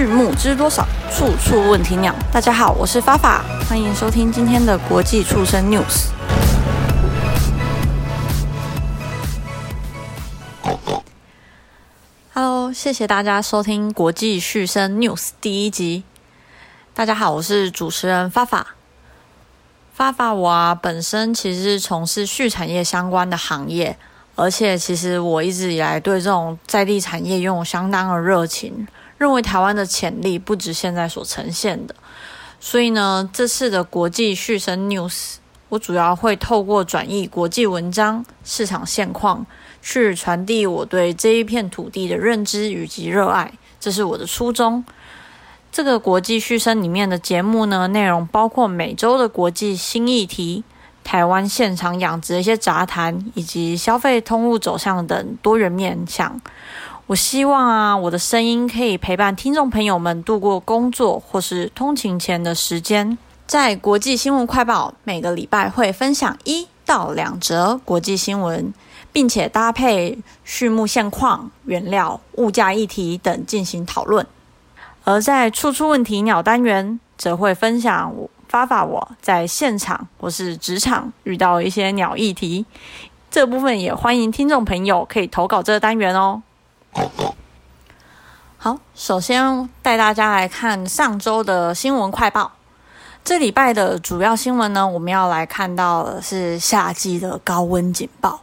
畜牧知多少？处处问题鸟。大家好，我是发法，欢迎收听今天的国际畜生 news。Hello，谢谢大家收听国际畜生 news 第一集。大家好，我是主持人发法。发发我啊，本身其实是从事畜产业相关的行业。而且，其实我一直以来对这种在地产业拥有相当的热情，认为台湾的潜力不止现在所呈现的。所以呢，这次的国际续生 news，我主要会透过转译国际文章、市场现况，去传递我对这一片土地的认知以及热爱，这是我的初衷。这个国际续生里面的节目呢，内容包括每周的国际新议题。台湾现场养殖的一些杂谈，以及消费通路走向等多元面向。我希望啊，我的声音可以陪伴听众朋友们度过工作或是通勤前的时间。在国际新闻快报，每个礼拜会分享一到两则国际新闻，并且搭配畜牧现况、原料、物价议题等进行讨论。而在处处问题鸟单元，则会分享我。发发我在现场或是职场遇到一些鸟议题，这部分也欢迎听众朋友可以投稿这个单元哦。好，首先带大家来看上周的新闻快报。这礼拜的主要新闻呢，我们要来看到的是夏季的高温警报。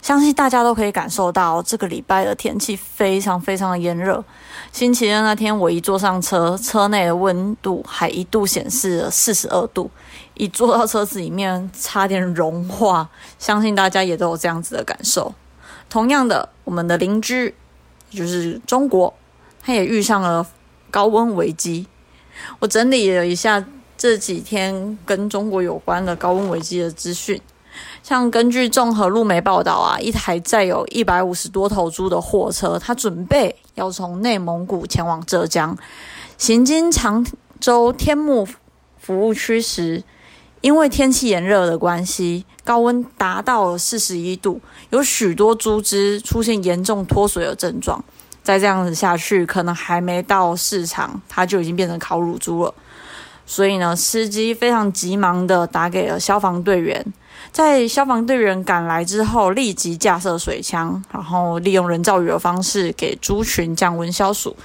相信大家都可以感受到，这个礼拜的天气非常非常的炎热。星期二那天，我一坐上车，车内的温度还一度显示了四十二度，一坐到车子里面，差点融化。相信大家也都有这样子的感受。同样的，我们的邻居就是中国，他也遇上了高温危机。我整理了一下这几天跟中国有关的高温危机的资讯。像根据综合路媒报道啊，一台载有一百五十多头猪的货车，它准备要从内蒙古前往浙江，行经常州天目服务区时，因为天气炎热的关系，高温达到了四十一度，有许多猪只出现严重脱水的症状。再这样子下去，可能还没到市场，它就已经变成烤乳猪了。所以呢，司机非常急忙的打给了消防队员。在消防队员赶来之后，立即架设水枪，然后利用人造雨的方式给猪群降温消暑。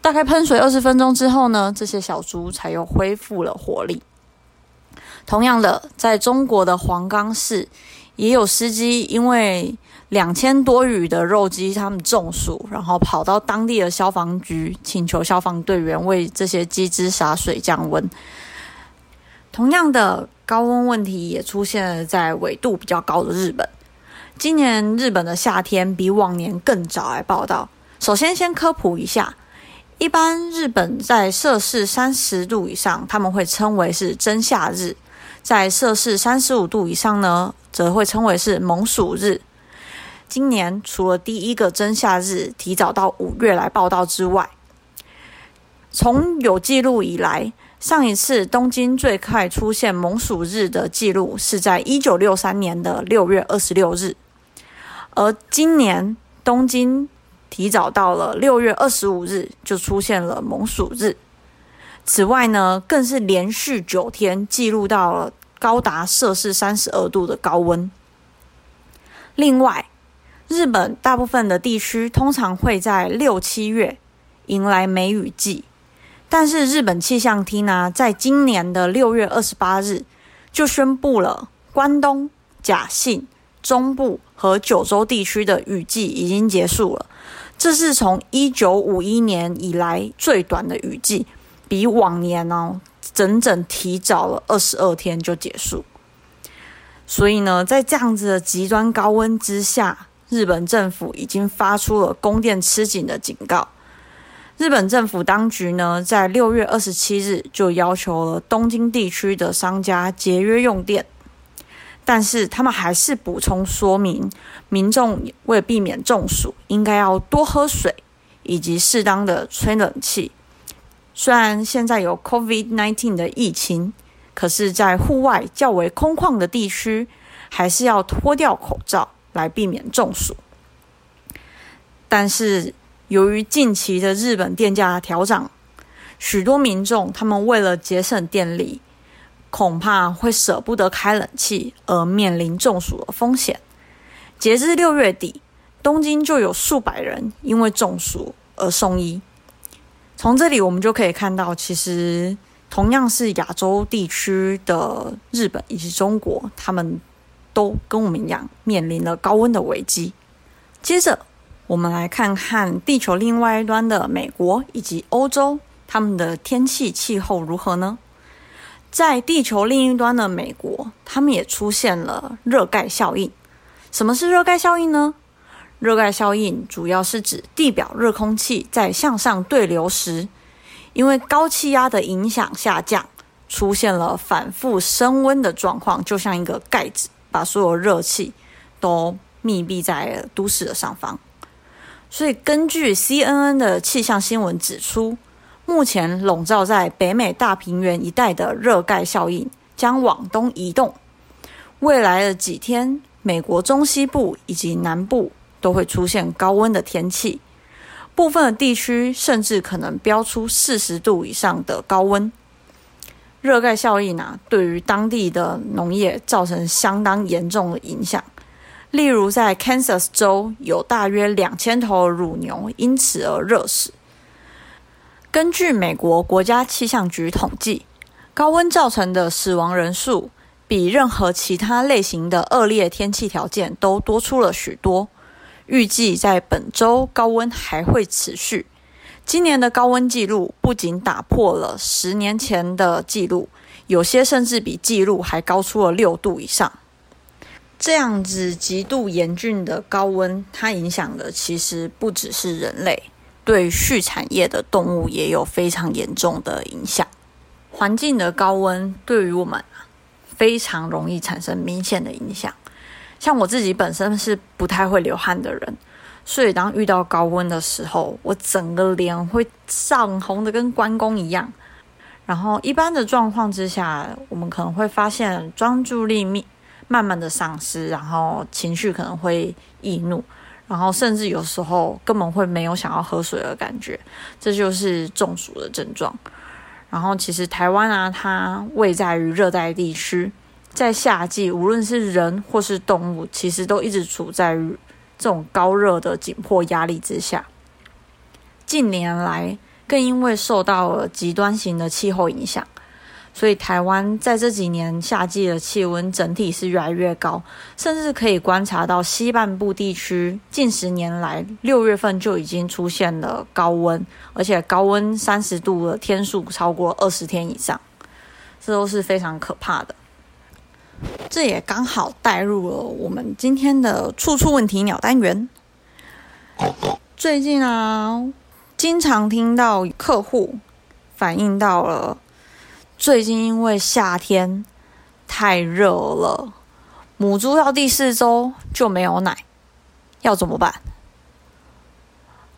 大概喷水二十分钟之后呢，这些小猪才又恢复了活力。同样的，在中国的黄冈市，也有司机因为两千多羽的肉鸡他们中暑，然后跑到当地的消防局，请求消防队员为这些鸡只洒水降温。同样的。高温问题也出现了在纬度比较高的日本。今年日本的夏天比往年更早来报道。首先，先科普一下，一般日本在摄氏三十度以上，他们会称为是真夏日；在摄氏三十五度以上呢，则会称为是猛暑日。今年除了第一个真夏日提早到五月来报道之外，从有记录以来。上一次东京最快出现猛暑日的记录是在一九六三年的六月二十六日，而今年东京提早到了六月二十五日就出现了猛暑日。此外呢，更是连续九天记录到了高达摄氏三十二度的高温。另外，日本大部分的地区通常会在六七月迎来梅雨季。但是日本气象厅呢，在今年的六月二十八日就宣布了，关东、甲信、中部和九州地区的雨季已经结束了。这是从一九五一年以来最短的雨季，比往年呢整整提早了二十二天就结束。所以呢，在这样子的极端高温之下，日本政府已经发出了供电吃紧的警告。日本政府当局呢，在六月二十七日就要求了东京地区的商家节约用电，但是他们还是补充说明，民众为了避免中暑，应该要多喝水，以及适当的吹冷气。虽然现在有 COVID-19 的疫情，可是，在户外较为空旷的地区，还是要脱掉口罩来避免中暑。但是，由于近期的日本电价调涨，许多民众他们为了节省电力，恐怕会舍不得开冷气，而面临中暑的风险。截至六月底，东京就有数百人因为中暑而送医。从这里我们就可以看到，其实同样是亚洲地区的日本以及中国，他们都跟我们一样面临了高温的危机。接着，我们来看看地球另外一端的美国以及欧洲，他们的天气气候如何呢？在地球另一端的美国，他们也出现了热盖效应。什么是热盖效应呢？热盖效应主要是指地表热空气在向上对流时，因为高气压的影响下降，出现了反复升温的状况，就像一个盖子，把所有热气都密闭在都市的上方。所以，根据 CNN 的气象新闻指出，目前笼罩在北美大平原一带的热盖效应将往东移动，未来的几天，美国中西部以及南部。都会出现高温的天气，部分的地区甚至可能飙出四十度以上的高温。热盖效应啊，对于当地的农业造成相当严重的影响。例如，在 Kansas 州有大约两千头乳牛因此而热死。根据美国国家气象局统计，高温造成的死亡人数比任何其他类型的恶劣天气条件都多出了许多。预计在本周高温还会持续。今年的高温记录不仅打破了十年前的记录，有些甚至比记录还高出了六度以上。这样子极度严峻的高温，它影响的其实不只是人类，对畜产业的动物也有非常严重的影响。环境的高温对于我们非常容易产生明显的影响。像我自己本身是不太会流汗的人，所以当遇到高温的时候，我整个脸会上红的跟关公一样。然后一般的状况之下，我们可能会发现专注力慢慢慢的丧失，然后情绪可能会易怒，然后甚至有时候根本会没有想要喝水的感觉，这就是中暑的症状。然后其实台湾啊，它位在于热带地区。在夏季，无论是人或是动物，其实都一直处在于这种高热的紧迫压力之下。近年来，更因为受到了极端型的气候影响，所以台湾在这几年夏季的气温整体是越来越高，甚至可以观察到西半部地区近十年来六月份就已经出现了高温，而且高温三十度的天数超过二十天以上，这都是非常可怕的。这也刚好带入了我们今天的处处问题鸟单元。最近啊，经常听到客户反映到了，最近因为夏天太热了，母猪到第四周就没有奶，要怎么办？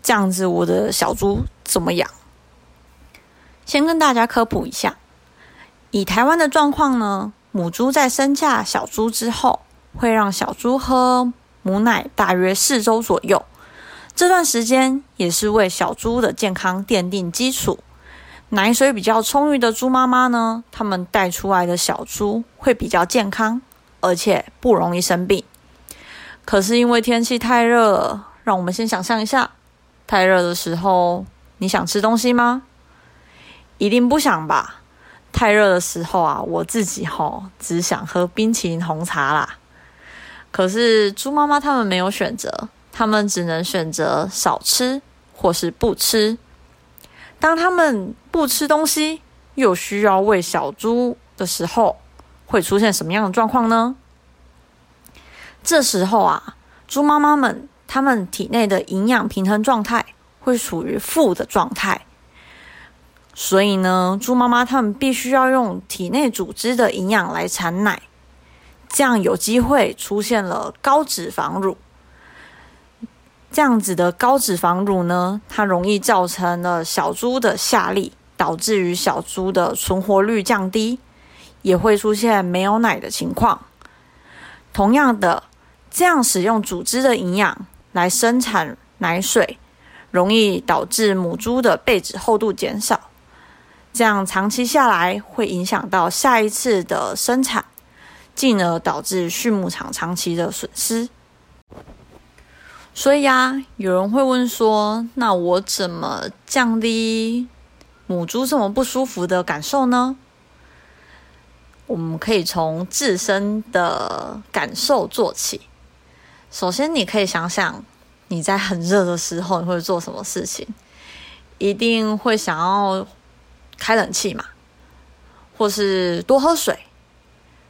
这样子我的小猪怎么养？先跟大家科普一下，以台湾的状况呢。母猪在生下小猪之后，会让小猪喝母奶大约四周左右。这段时间也是为小猪的健康奠定基础。奶水比较充裕的猪妈妈呢，它们带出来的小猪会比较健康，而且不容易生病。可是因为天气太热，让我们先想象一下，太热的时候，你想吃东西吗？一定不想吧。太热的时候啊，我自己吼只想喝冰淇淋红茶啦。可是猪妈妈他们没有选择，他们只能选择少吃或是不吃。当他们不吃东西，又需要喂小猪的时候，会出现什么样的状况呢？这时候啊，猪妈妈们他们体内的营养平衡状态会属于负的状态。所以呢，猪妈妈它们必须要用体内组织的营养来产奶，这样有机会出现了高脂肪乳。这样子的高脂肪乳呢，它容易造成了小猪的下痢，导致于小猪的存活率降低，也会出现没有奶的情况。同样的，这样使用组织的营养来生产奶水，容易导致母猪的背脂厚度减少。这样长期下来会影响到下一次的生产，进而导致畜牧场长期的损失。所以呀，有人会问说：“那我怎么降低母猪这么不舒服的感受呢？”我们可以从自身的感受做起。首先，你可以想想你在很热的时候你会做什么事情，一定会想要开冷气嘛，或是多喝水。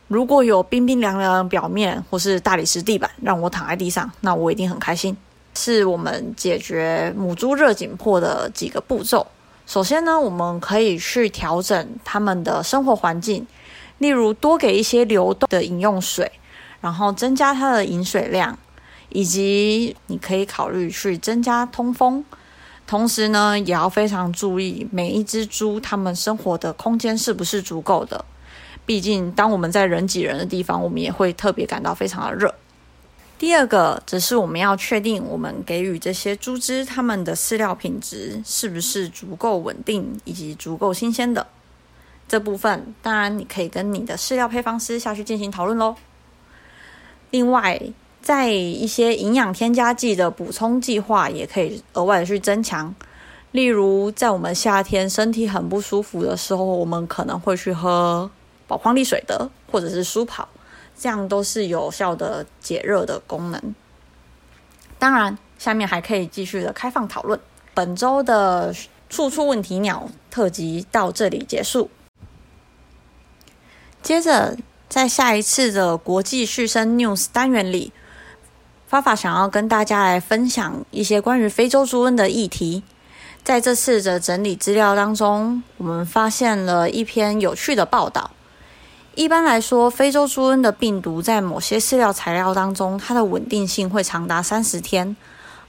如果有冰冰凉凉的表面或是大理石地板让我躺在地上，那我一定很开心。是我们解决母猪热紧迫的几个步骤。首先呢，我们可以去调整它们的生活环境，例如多给一些流动的饮用水，然后增加它的饮水量，以及你可以考虑去增加通风。同时呢，也要非常注意每一只猪它们生活的空间是不是足够的。毕竟，当我们在人挤人的地方，我们也会特别感到非常的热。第二个，则是我们要确定我们给予这些猪只它们的饲料品质是不是足够稳定以及足够新鲜的。这部分，当然你可以跟你的饲料配方师下去进行讨论喽。另外，在一些营养添加剂的补充计划，也可以额外的去增强。例如，在我们夏天身体很不舒服的时候，我们可能会去喝。保矿力水的，或者是舒跑，这样都是有效的解热的功能。当然，下面还可以继续的开放讨论。本周的处处问题鸟特辑到这里结束。接着，在下一次的国际续生 news 单元里，发发想要跟大家来分享一些关于非洲猪瘟的议题。在这次的整理资料当中，我们发现了一篇有趣的报道。一般来说，非洲猪瘟的病毒在某些饲料材料当中，它的稳定性会长达三十天，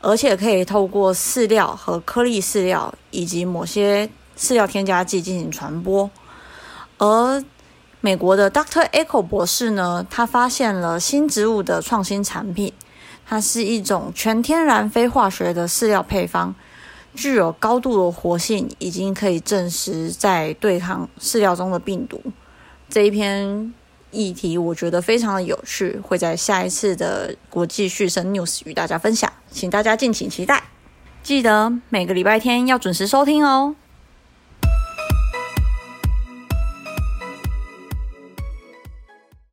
而且可以透过饲料和颗粒饲料以及某些饲料添加剂进行传播。而美国的 Dr. Echo 博士呢，他发现了新植物的创新产品，它是一种全天然非化学的饲料配方，具有高度的活性，已经可以证实在对抗饲料中的病毒。这一篇议题我觉得非常的有趣，会在下一次的国际续生 news 与大家分享，请大家敬请期待。记得每个礼拜天要准时收听哦。